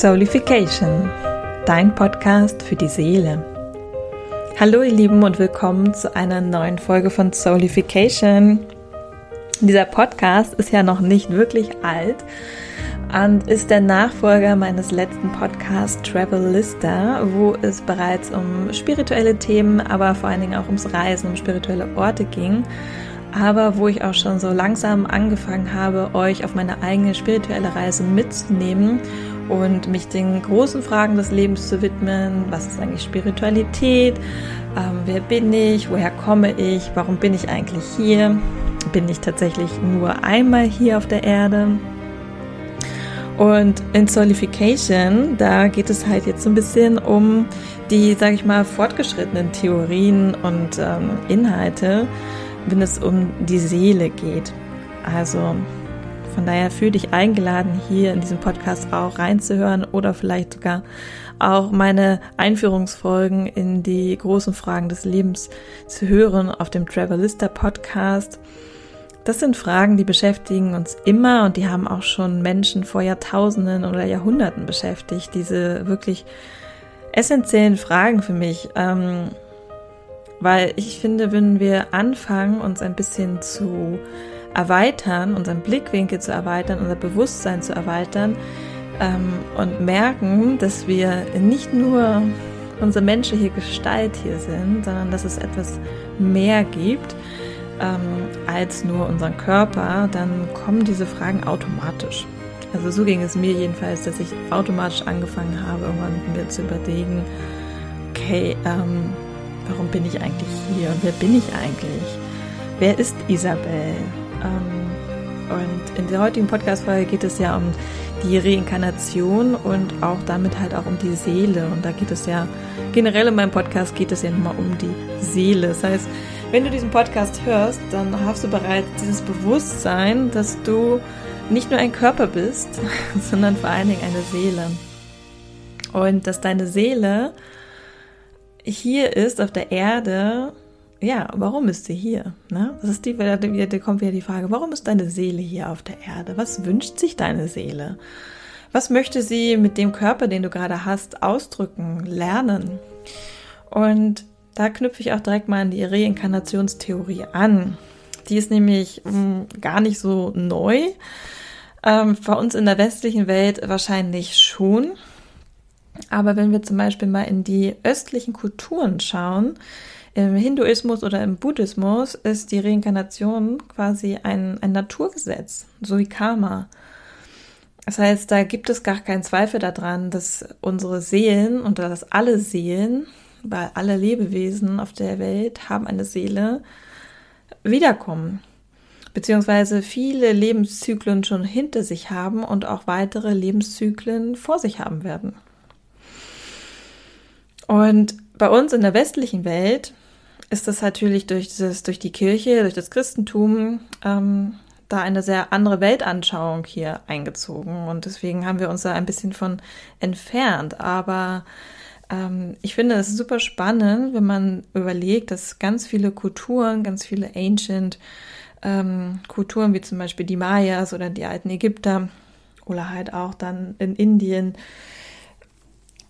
Soulification, dein Podcast für die Seele. Hallo ihr Lieben und willkommen zu einer neuen Folge von Soulification. Dieser Podcast ist ja noch nicht wirklich alt und ist der Nachfolger meines letzten Podcasts Travel Lister, wo es bereits um spirituelle Themen, aber vor allen Dingen auch ums Reisen, um spirituelle Orte ging aber wo ich auch schon so langsam angefangen habe, euch auf meine eigene spirituelle Reise mitzunehmen und mich den großen Fragen des Lebens zu widmen. Was ist eigentlich Spiritualität? Ähm, wer bin ich? Woher komme ich? Warum bin ich eigentlich hier? Bin ich tatsächlich nur einmal hier auf der Erde? Und in Solification, da geht es halt jetzt so ein bisschen um die, sage ich mal, fortgeschrittenen Theorien und ähm, Inhalte, wenn es um die Seele geht. Also von daher fühle dich eingeladen, hier in diesem Podcast auch reinzuhören oder vielleicht sogar auch meine Einführungsfolgen in die großen Fragen des Lebens zu hören auf dem Travelista Podcast. Das sind Fragen, die beschäftigen uns immer und die haben auch schon Menschen vor Jahrtausenden oder Jahrhunderten beschäftigt. Diese wirklich essentiellen Fragen für mich. Ähm, weil ich finde, wenn wir anfangen, uns ein bisschen zu erweitern, unseren Blickwinkel zu erweitern, unser Bewusstsein zu erweitern ähm, und merken, dass wir nicht nur unsere menschliche Gestalt hier sind, sondern dass es etwas mehr gibt ähm, als nur unseren Körper, dann kommen diese Fragen automatisch. Also so ging es mir jedenfalls, dass ich automatisch angefangen habe, irgendwann mir zu überlegen, okay, ähm, warum bin ich eigentlich hier und wer bin ich eigentlich? Wer ist Isabel? Ähm, und in der heutigen Podcast-Folge geht es ja um die Reinkarnation und auch damit halt auch um die Seele. Und da geht es ja, generell in meinem Podcast geht es ja nochmal um die Seele. Das heißt, wenn du diesen Podcast hörst, dann hast du bereits dieses Bewusstsein, dass du nicht nur ein Körper bist, sondern vor allen Dingen eine Seele. Und dass deine Seele hier ist auf der Erde, ja, warum ist sie hier? Ne? Das ist die, da kommt wieder die Frage, warum ist deine Seele hier auf der Erde? Was wünscht sich deine Seele? Was möchte sie mit dem Körper, den du gerade hast, ausdrücken, lernen? Und da knüpfe ich auch direkt mal an die Reinkarnationstheorie an. Die ist nämlich mh, hm, gar nicht so neu. Ähm, bei uns in der westlichen Welt wahrscheinlich schon. Aber wenn wir zum Beispiel mal in die östlichen Kulturen schauen, im Hinduismus oder im Buddhismus ist die Reinkarnation quasi ein, ein Naturgesetz, so wie Karma. Das heißt, da gibt es gar keinen Zweifel daran, dass unsere Seelen und dass alle Seelen, weil alle Lebewesen auf der Welt haben eine Seele, wiederkommen. Beziehungsweise viele Lebenszyklen schon hinter sich haben und auch weitere Lebenszyklen vor sich haben werden. Und bei uns in der westlichen Welt ist das natürlich durch, dieses, durch die Kirche, durch das Christentum, ähm, da eine sehr andere Weltanschauung hier eingezogen. Und deswegen haben wir uns da ein bisschen von entfernt. Aber ähm, ich finde es super spannend, wenn man überlegt, dass ganz viele Kulturen, ganz viele Ancient ähm, Kulturen, wie zum Beispiel die Mayas oder die alten Ägypter oder halt auch dann in Indien,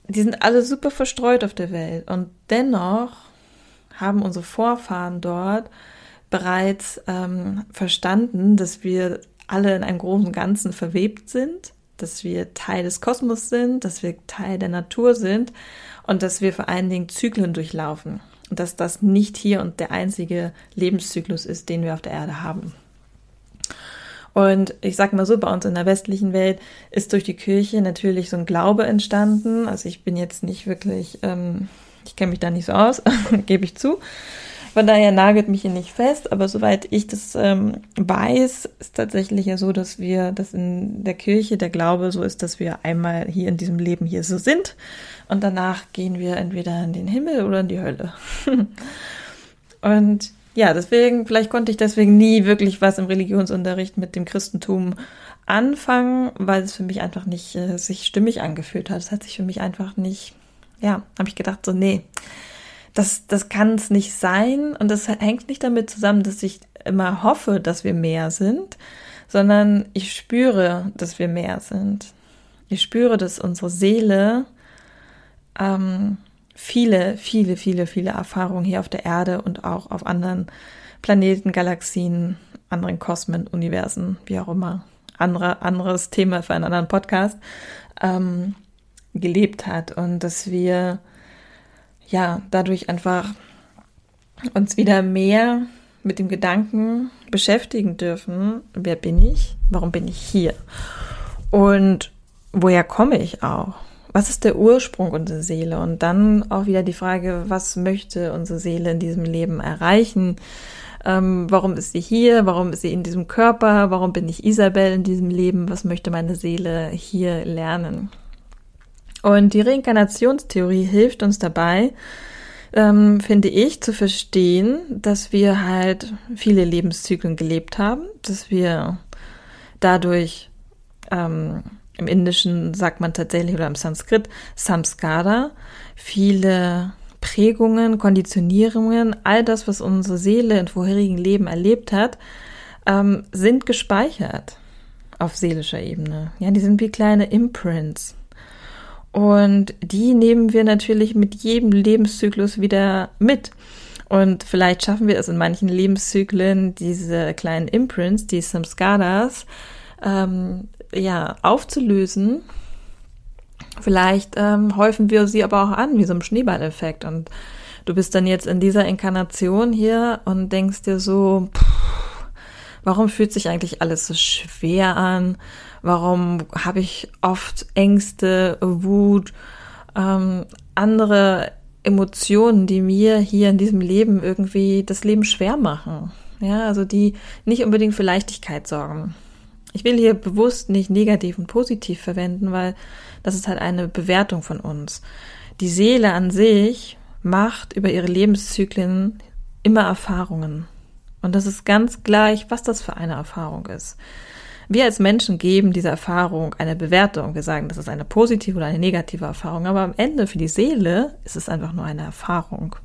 die sind alle super verstreut auf der Welt. Und dennoch haben unsere Vorfahren dort bereits ähm, verstanden, dass wir alle in einem großen Ganzen verwebt sind, dass wir Teil des Kosmos sind, dass wir Teil der Natur sind und dass wir vor allen Dingen Zyklen durchlaufen. Und dass das nicht hier und der einzige Lebenszyklus ist, den wir auf der Erde haben. Und ich sag mal so, bei uns in der westlichen Welt ist durch die Kirche natürlich so ein Glaube entstanden. Also ich bin jetzt nicht wirklich, ähm, ich kenne mich da nicht so aus, gebe ich zu. Von daher nagelt mich hier nicht fest, aber soweit ich das ähm, weiß, ist tatsächlich ja so, dass wir, dass in der Kirche der Glaube so ist, dass wir einmal hier in diesem Leben hier so sind und danach gehen wir entweder in den Himmel oder in die Hölle. und ja, deswegen, vielleicht konnte ich deswegen nie wirklich was im Religionsunterricht mit dem Christentum anfangen, weil es für mich einfach nicht äh, sich stimmig angefühlt hat. Es hat sich für mich einfach nicht, ja, habe ich gedacht, so, nee, das, das kann es nicht sein. Und das hängt nicht damit zusammen, dass ich immer hoffe, dass wir mehr sind, sondern ich spüre, dass wir mehr sind. Ich spüre, dass unsere Seele ähm, viele, viele, viele, viele Erfahrungen hier auf der Erde und auch auf anderen Planeten, Galaxien, anderen Kosmen, Universen, wie auch immer, andere, anderes Thema für einen anderen Podcast, ähm, gelebt hat und dass wir ja dadurch einfach uns wieder mehr mit dem Gedanken beschäftigen dürfen, wer bin ich, warum bin ich hier und woher komme ich auch? Was ist der Ursprung unserer Seele? Und dann auch wieder die Frage, was möchte unsere Seele in diesem Leben erreichen? Ähm, warum ist sie hier? Warum ist sie in diesem Körper? Warum bin ich Isabel in diesem Leben? Was möchte meine Seele hier lernen? Und die Reinkarnationstheorie hilft uns dabei, ähm, finde ich, zu verstehen, dass wir halt viele Lebenszyklen gelebt haben, dass wir dadurch ähm, im Indischen sagt man tatsächlich oder im Sanskrit Samskara, viele Prägungen, Konditionierungen, all das, was unsere Seele in vorherigen Leben erlebt hat, ähm, sind gespeichert auf seelischer Ebene. Ja, die sind wie kleine Imprints. Und die nehmen wir natürlich mit jedem Lebenszyklus wieder mit. Und vielleicht schaffen wir es in manchen Lebenszyklen, diese kleinen Imprints, die Samskaras, ähm, ja, aufzulösen. Vielleicht ähm, häufen wir sie aber auch an, wie so ein Schneeballeffekt. Und du bist dann jetzt in dieser Inkarnation hier und denkst dir so, pff, warum fühlt sich eigentlich alles so schwer an? Warum habe ich oft Ängste, Wut, ähm, andere Emotionen, die mir hier in diesem Leben irgendwie das Leben schwer machen? Ja, also die nicht unbedingt für Leichtigkeit sorgen. Ich will hier bewusst nicht negativ und positiv verwenden, weil das ist halt eine Bewertung von uns. Die Seele an sich macht über ihre Lebenszyklen immer Erfahrungen. Und das ist ganz gleich, was das für eine Erfahrung ist. Wir als Menschen geben dieser Erfahrung eine Bewertung. Wir sagen, das ist eine positive oder eine negative Erfahrung. Aber am Ende für die Seele ist es einfach nur eine Erfahrung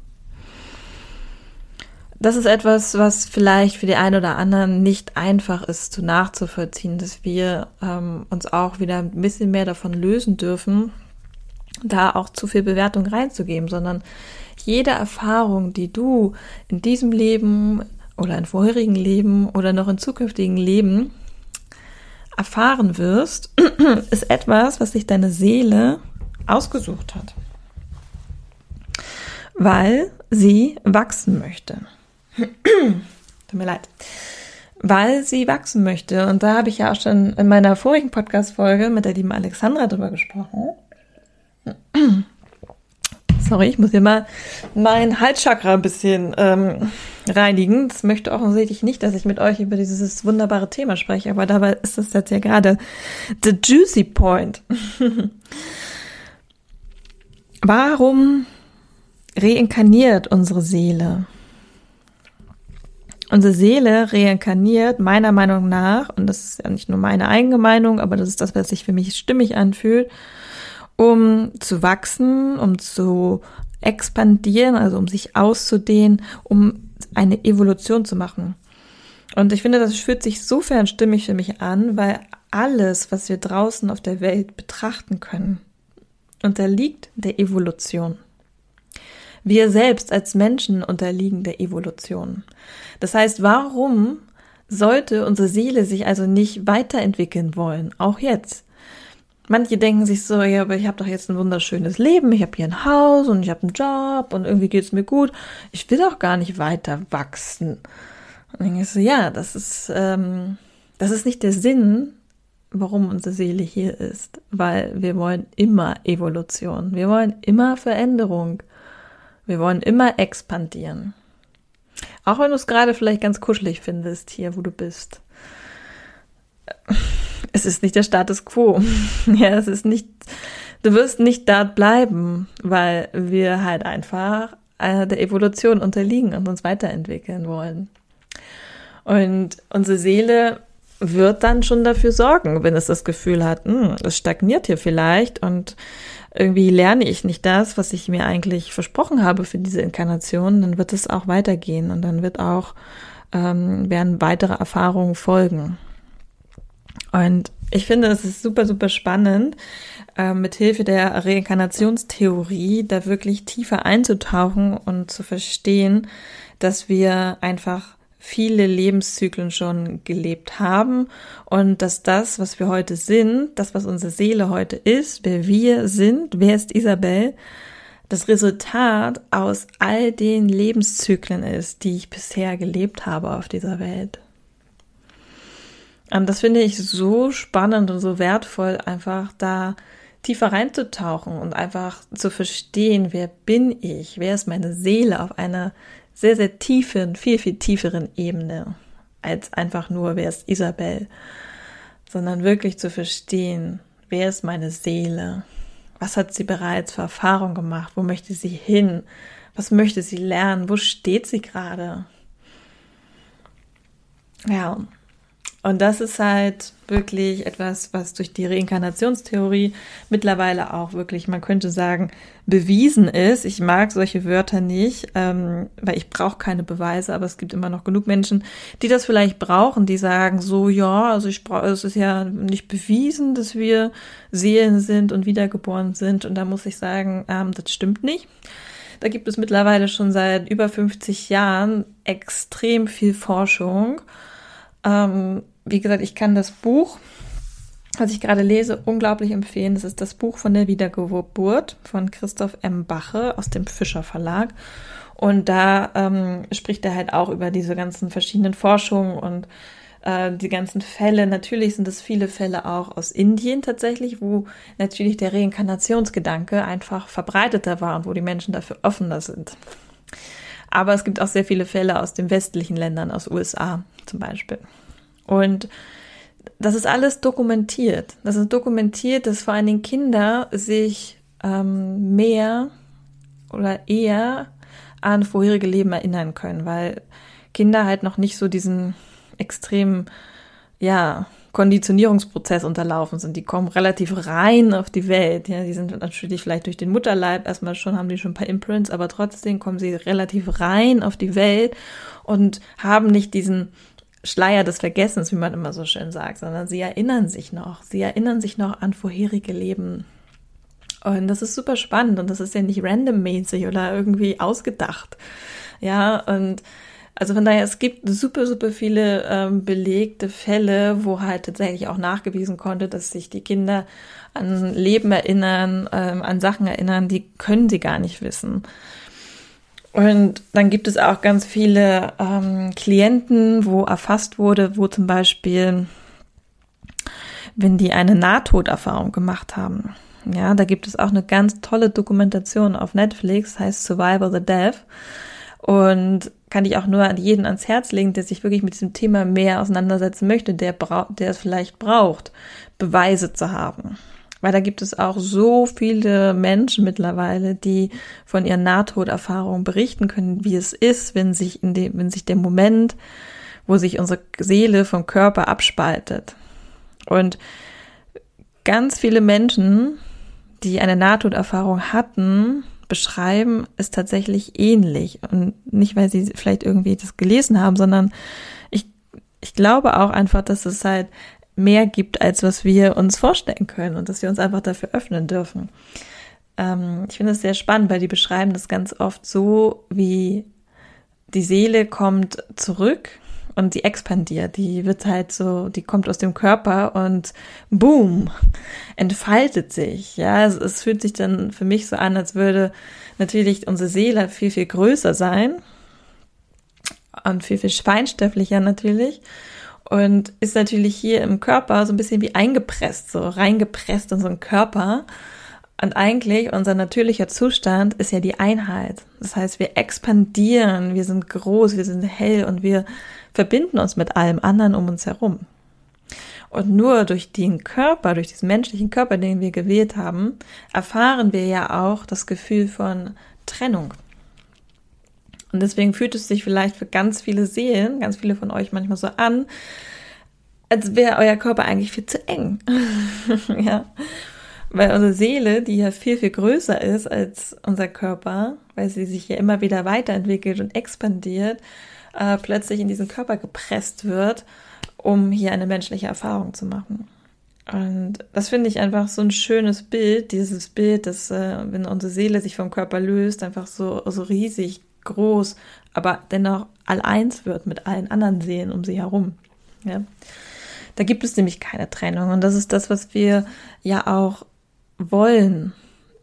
das ist etwas, was vielleicht für die einen oder anderen nicht einfach ist zu nachzuvollziehen, dass wir ähm, uns auch wieder ein bisschen mehr davon lösen dürfen, da auch zu viel Bewertung reinzugeben, sondern jede Erfahrung, die du in diesem Leben oder in vorherigen Leben oder noch in zukünftigen Leben erfahren wirst, ist etwas, was sich deine Seele ausgesucht hat, weil sie wachsen möchte. Tut mir leid. Weil sie wachsen möchte. Und da habe ich ja auch schon in meiner vorigen Podcast-Folge mit der lieben Alexandra drüber gesprochen. Sorry, ich muss hier mal mein Halschakra ein bisschen ähm, reinigen. Das möchte offensichtlich nicht, dass ich mit euch über dieses wunderbare Thema spreche, aber dabei ist das jetzt ja gerade the juicy point. Warum reinkarniert unsere Seele? Unsere Seele reinkarniert meiner Meinung nach, und das ist ja nicht nur meine eigene Meinung, aber das ist das, was sich für mich stimmig anfühlt, um zu wachsen, um zu expandieren, also um sich auszudehnen, um eine Evolution zu machen. Und ich finde, das fühlt sich sofern stimmig für mich an, weil alles, was wir draußen auf der Welt betrachten können, unterliegt der Evolution. Wir selbst als Menschen unterliegen der Evolution. Das heißt, warum sollte unsere Seele sich also nicht weiterentwickeln wollen, auch jetzt? Manche denken sich so, ja, aber ich habe doch jetzt ein wunderschönes Leben, ich habe hier ein Haus und ich habe einen Job und irgendwie geht's mir gut. Ich will doch gar nicht weiter wachsen. Und dann denke ich so, ja, das ist, ähm, das ist nicht der Sinn, warum unsere Seele hier ist, weil wir wollen immer Evolution, wir wollen immer Veränderung. Wir wollen immer expandieren. Auch wenn du es gerade vielleicht ganz kuschelig findest, hier, wo du bist. Es ist nicht der Status quo. ja, es ist nicht, du wirst nicht dort bleiben, weil wir halt einfach äh, der Evolution unterliegen und uns weiterentwickeln wollen. Und unsere Seele wird dann schon dafür sorgen, wenn es das Gefühl hat, hm, es stagniert hier vielleicht und irgendwie lerne ich nicht das, was ich mir eigentlich versprochen habe für diese Inkarnation, dann wird es auch weitergehen und dann wird auch ähm, werden weitere Erfahrungen folgen. Und ich finde, es ist super, super spannend, äh, mit Hilfe der Reinkarnationstheorie da wirklich tiefer einzutauchen und zu verstehen, dass wir einfach viele Lebenszyklen schon gelebt haben und dass das, was wir heute sind, das, was unsere Seele heute ist, wer wir sind, wer ist Isabel, das Resultat aus all den Lebenszyklen ist, die ich bisher gelebt habe auf dieser Welt. Und das finde ich so spannend und so wertvoll, einfach da tiefer reinzutauchen und einfach zu verstehen, wer bin ich, wer ist meine Seele auf einer sehr, sehr tiefen, viel, viel tieferen Ebene als einfach nur, wer ist Isabel, sondern wirklich zu verstehen, wer ist meine Seele, was hat sie bereits für Erfahrung gemacht, wo möchte sie hin, was möchte sie lernen, wo steht sie gerade. Ja, und das ist halt wirklich etwas, was durch die Reinkarnationstheorie mittlerweile auch wirklich, man könnte sagen, bewiesen ist. Ich mag solche Wörter nicht, ähm, weil ich brauche keine Beweise, aber es gibt immer noch genug Menschen, die das vielleicht brauchen, die sagen so, ja, also ich brauche, es ist ja nicht bewiesen, dass wir Seelen sind und wiedergeboren sind. Und da muss ich sagen, ähm, das stimmt nicht. Da gibt es mittlerweile schon seit über 50 Jahren extrem viel Forschung. Ähm, wie gesagt, ich kann das Buch, was ich gerade lese, unglaublich empfehlen. Das ist das Buch von der Wiedergeburt von Christoph M. Bache aus dem Fischer Verlag. Und da ähm, spricht er halt auch über diese ganzen verschiedenen Forschungen und äh, die ganzen Fälle. Natürlich sind es viele Fälle auch aus Indien tatsächlich, wo natürlich der Reinkarnationsgedanke einfach verbreiteter war und wo die Menschen dafür offener sind. Aber es gibt auch sehr viele Fälle aus den westlichen Ländern, aus USA zum Beispiel. Und das ist alles dokumentiert. Das ist dokumentiert, dass vor allen Dingen Kinder sich ähm, mehr oder eher an vorherige Leben erinnern können, weil Kinder halt noch nicht so diesen extremen, ja, Konditionierungsprozess unterlaufen sind. Die kommen relativ rein auf die Welt. Ja, die sind natürlich vielleicht durch den Mutterleib erstmal schon, haben die schon ein paar Imprints, aber trotzdem kommen sie relativ rein auf die Welt und haben nicht diesen Schleier des Vergessens, wie man immer so schön sagt, sondern sie erinnern sich noch. Sie erinnern sich noch an vorherige Leben. Und das ist super spannend und das ist ja nicht randommäßig oder irgendwie ausgedacht. Ja, und also von daher, es gibt super, super viele ähm, belegte Fälle, wo halt tatsächlich auch nachgewiesen konnte, dass sich die Kinder an Leben erinnern, ähm, an Sachen erinnern, die können sie gar nicht wissen. Und dann gibt es auch ganz viele ähm, Klienten, wo erfasst wurde, wo zum Beispiel, wenn die eine Nahtoderfahrung gemacht haben. Ja, da gibt es auch eine ganz tolle Dokumentation auf Netflix, heißt Survival the Death. Und kann ich auch nur an jeden ans Herz legen, der sich wirklich mit diesem Thema mehr auseinandersetzen möchte, der, der es vielleicht braucht, Beweise zu haben. Weil da gibt es auch so viele Menschen mittlerweile, die von ihren Nahtoderfahrungen berichten können, wie es ist, wenn sich in dem, wenn sich der Moment, wo sich unsere Seele vom Körper abspaltet. Und ganz viele Menschen, die eine Nahtoderfahrung hatten, beschreiben es tatsächlich ähnlich. Und nicht, weil sie vielleicht irgendwie das gelesen haben, sondern ich, ich glaube auch einfach, dass es halt mehr gibt, als was wir uns vorstellen können und dass wir uns einfach dafür öffnen dürfen. Ähm, ich finde es sehr spannend, weil die beschreiben das ganz oft so, wie die Seele kommt zurück und die expandiert. Die wird halt so, die kommt aus dem Körper und boom, entfaltet sich. Ja, es, es fühlt sich dann für mich so an, als würde natürlich unsere Seele viel, viel größer sein und viel, viel feinstofflicher natürlich und ist natürlich hier im Körper so ein bisschen wie eingepresst, so reingepresst in so einen Körper. Und eigentlich unser natürlicher Zustand ist ja die Einheit. Das heißt, wir expandieren, wir sind groß, wir sind hell und wir verbinden uns mit allem anderen um uns herum. Und nur durch den Körper, durch diesen menschlichen Körper, den wir gewählt haben, erfahren wir ja auch das Gefühl von Trennung. Und deswegen fühlt es sich vielleicht für ganz viele Seelen, ganz viele von euch manchmal so an, als wäre euer Körper eigentlich viel zu eng. ja. Weil unsere Seele, die ja viel, viel größer ist als unser Körper, weil sie sich ja immer wieder weiterentwickelt und expandiert, äh, plötzlich in diesen Körper gepresst wird, um hier eine menschliche Erfahrung zu machen. Und das finde ich einfach so ein schönes Bild, dieses Bild, dass äh, wenn unsere Seele sich vom Körper löst, einfach so, so riesig groß, aber dennoch all eins wird mit allen anderen Seelen um sie herum. Ja. Da gibt es nämlich keine Trennung. Und das ist das, was wir ja auch wollen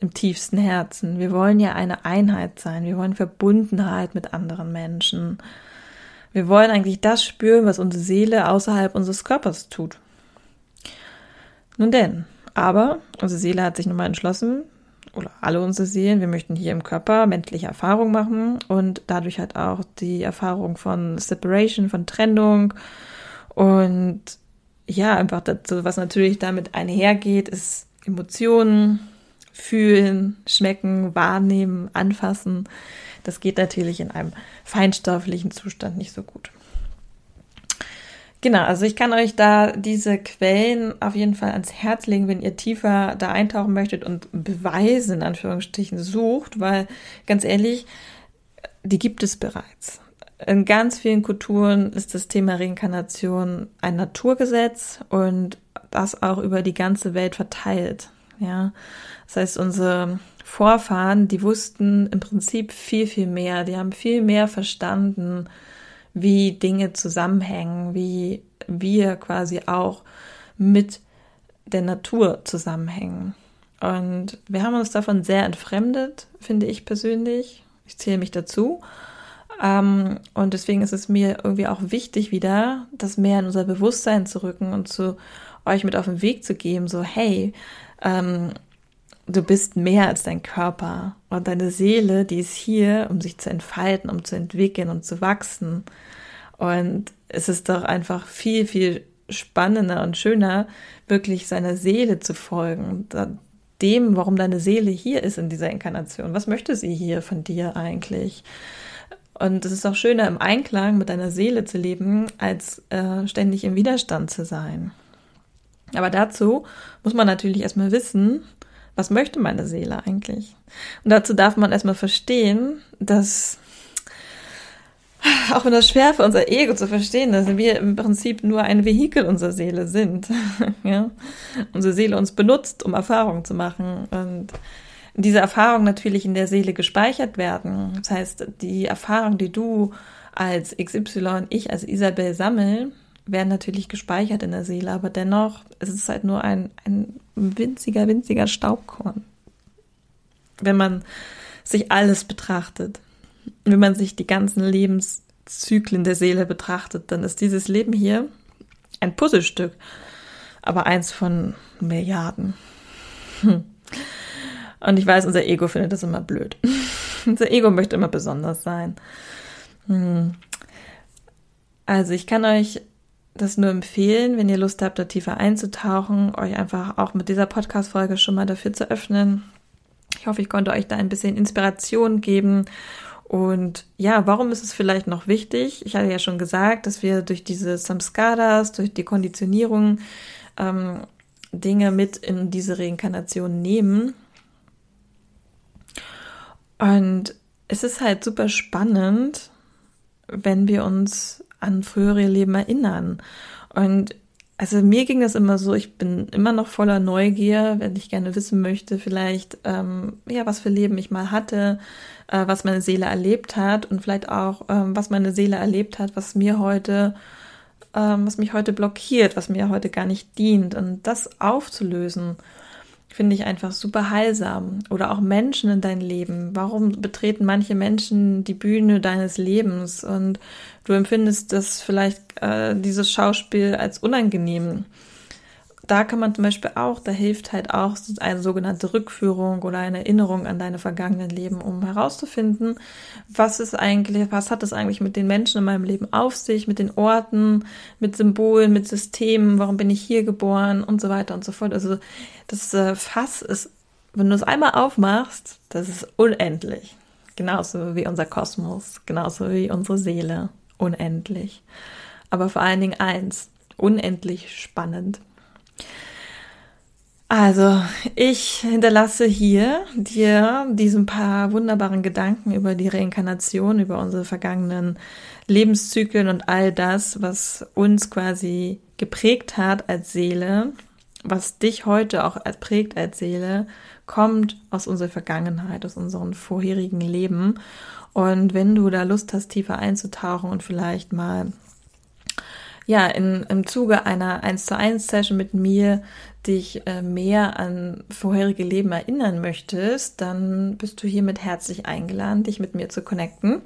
im tiefsten Herzen. Wir wollen ja eine Einheit sein. Wir wollen Verbundenheit mit anderen Menschen. Wir wollen eigentlich das spüren, was unsere Seele außerhalb unseres Körpers tut. Nun denn, aber unsere Seele hat sich nun mal entschlossen, oder alle unsere Seelen, wir möchten hier im Körper menschliche Erfahrung machen und dadurch halt auch die Erfahrung von Separation, von Trennung und ja, einfach dazu, was natürlich damit einhergeht, ist Emotionen, fühlen, schmecken, wahrnehmen, anfassen. Das geht natürlich in einem feinstofflichen Zustand nicht so gut. Genau, also ich kann euch da diese Quellen auf jeden Fall ans Herz legen, wenn ihr tiefer da eintauchen möchtet und Beweise in Anführungsstrichen sucht, weil ganz ehrlich, die gibt es bereits. In ganz vielen Kulturen ist das Thema Reinkarnation ein Naturgesetz und das auch über die ganze Welt verteilt. Ja, das heißt, unsere Vorfahren, die wussten im Prinzip viel, viel mehr. Die haben viel mehr verstanden, wie Dinge zusammenhängen, wie wir quasi auch mit der Natur zusammenhängen. Und wir haben uns davon sehr entfremdet, finde ich persönlich. Ich zähle mich dazu. Ähm, und deswegen ist es mir irgendwie auch wichtig, wieder das mehr in unser Bewusstsein zu rücken und zu euch mit auf den Weg zu geben, so, hey, ähm, du bist mehr als dein Körper und deine Seele, die ist hier, um sich zu entfalten, um zu entwickeln und zu wachsen. Und es ist doch einfach viel, viel spannender und schöner, wirklich seiner Seele zu folgen, dem, warum deine Seele hier ist in dieser Inkarnation. Was möchte sie hier von dir eigentlich? Und es ist auch schöner, im Einklang mit deiner Seele zu leben, als äh, ständig im Widerstand zu sein. Aber dazu muss man natürlich erstmal wissen, was möchte meine Seele eigentlich? Und dazu darf man erstmal verstehen, dass, auch wenn das schwer für unser Ego zu verstehen, dass wir im Prinzip nur ein Vehikel unserer Seele sind. ja? Unsere Seele uns benutzt, um Erfahrungen zu machen. Und diese Erfahrungen natürlich in der Seele gespeichert werden. Das heißt, die Erfahrung, die du als XY, ich als Isabel sammeln, werden natürlich gespeichert in der Seele, aber dennoch ist es halt nur ein, ein winziger, winziger Staubkorn. Wenn man sich alles betrachtet, wenn man sich die ganzen Lebenszyklen der Seele betrachtet, dann ist dieses Leben hier ein Puzzlestück, aber eins von Milliarden. Hm. Und ich weiß, unser Ego findet das immer blöd. unser Ego möchte immer besonders sein. Hm. Also ich kann euch das nur empfehlen, wenn ihr Lust habt, da tiefer einzutauchen, euch einfach auch mit dieser Podcast-Folge schon mal dafür zu öffnen. Ich hoffe, ich konnte euch da ein bisschen Inspiration geben. Und ja, warum ist es vielleicht noch wichtig? Ich hatte ja schon gesagt, dass wir durch diese Samskaras, durch die Konditionierung ähm, Dinge mit in diese Reinkarnation nehmen. Und es ist halt super spannend, wenn wir uns an frühere Leben erinnern. Und also mir ging das immer so, ich bin immer noch voller Neugier, wenn ich gerne wissen möchte, vielleicht, ähm, ja, was für Leben ich mal hatte, äh, was meine Seele erlebt hat und vielleicht auch, ähm, was meine Seele erlebt hat, was mir heute, ähm, was mich heute blockiert, was mir heute gar nicht dient und das aufzulösen finde ich einfach super heilsam. Oder auch Menschen in dein Leben. Warum betreten manche Menschen die Bühne deines Lebens und du empfindest das vielleicht äh, dieses Schauspiel als unangenehm? da kann man zum Beispiel auch, da hilft halt auch eine sogenannte Rückführung oder eine Erinnerung an deine vergangenen Leben, um herauszufinden, was ist eigentlich, was hat es eigentlich mit den Menschen in meinem Leben auf sich, mit den Orten, mit Symbolen, mit Systemen, warum bin ich hier geboren und so weiter und so fort. Also das äh, Fass ist, wenn du es einmal aufmachst, das ist unendlich. Genauso wie unser Kosmos, genauso wie unsere Seele, unendlich. Aber vor allen Dingen eins, unendlich spannend. Also, ich hinterlasse hier dir diesen paar wunderbaren Gedanken über die Reinkarnation, über unsere vergangenen Lebenszyklen und all das, was uns quasi geprägt hat als Seele. Was dich heute auch prägt als Seele, kommt aus unserer Vergangenheit, aus unseren vorherigen Leben. Und wenn du da Lust hast, tiefer einzutauchen und vielleicht mal ja, in, im Zuge einer 1 zu 1 Session mit mir dich äh, mehr an vorherige Leben erinnern möchtest, dann bist du hiermit herzlich eingeladen, dich mit mir zu connecten.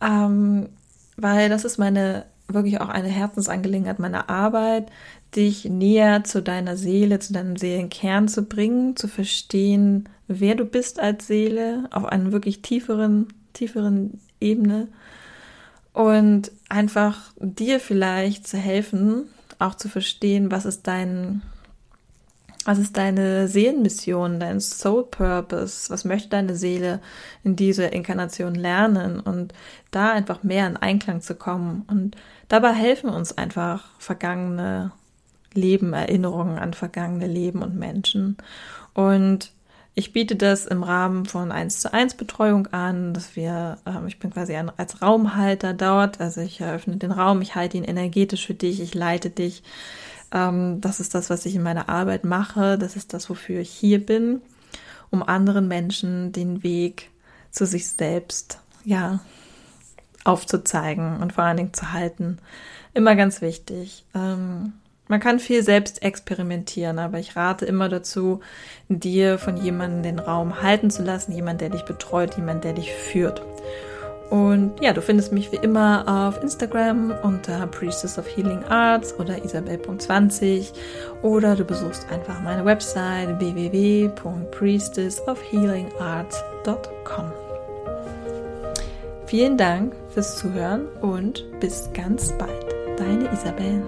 Ähm, weil das ist meine wirklich auch eine Herzensangelegenheit meiner Arbeit, dich näher zu deiner Seele, zu deinem Seelenkern zu bringen, zu verstehen, wer du bist als Seele auf einer wirklich tieferen, tieferen Ebene und einfach dir vielleicht zu helfen, auch zu verstehen, was ist dein, was ist deine Seelenmission, dein Soul Purpose, was möchte deine Seele in dieser Inkarnation lernen und da einfach mehr in Einklang zu kommen. Und dabei helfen uns einfach vergangene Leben, Erinnerungen an vergangene Leben und Menschen. Und ich biete das im Rahmen von 1 zu 1 Betreuung an, dass wir, ähm, ich bin quasi ein, als Raumhalter dort, also ich eröffne den Raum, ich halte ihn energetisch für dich, ich leite dich. Ähm, das ist das, was ich in meiner Arbeit mache, das ist das, wofür ich hier bin, um anderen Menschen den Weg zu sich selbst, ja, aufzuzeigen und vor allen Dingen zu halten. Immer ganz wichtig. Ähm, man kann viel selbst experimentieren, aber ich rate immer dazu, dir von jemandem den Raum halten zu lassen, jemand, der dich betreut, jemand, der dich führt. Und ja, du findest mich wie immer auf Instagram unter Priestess of Healing Arts oder isabel.20 oder du besuchst einfach meine Website www.priestessofhealingarts.com. Vielen Dank fürs Zuhören und bis ganz bald. Deine Isabel.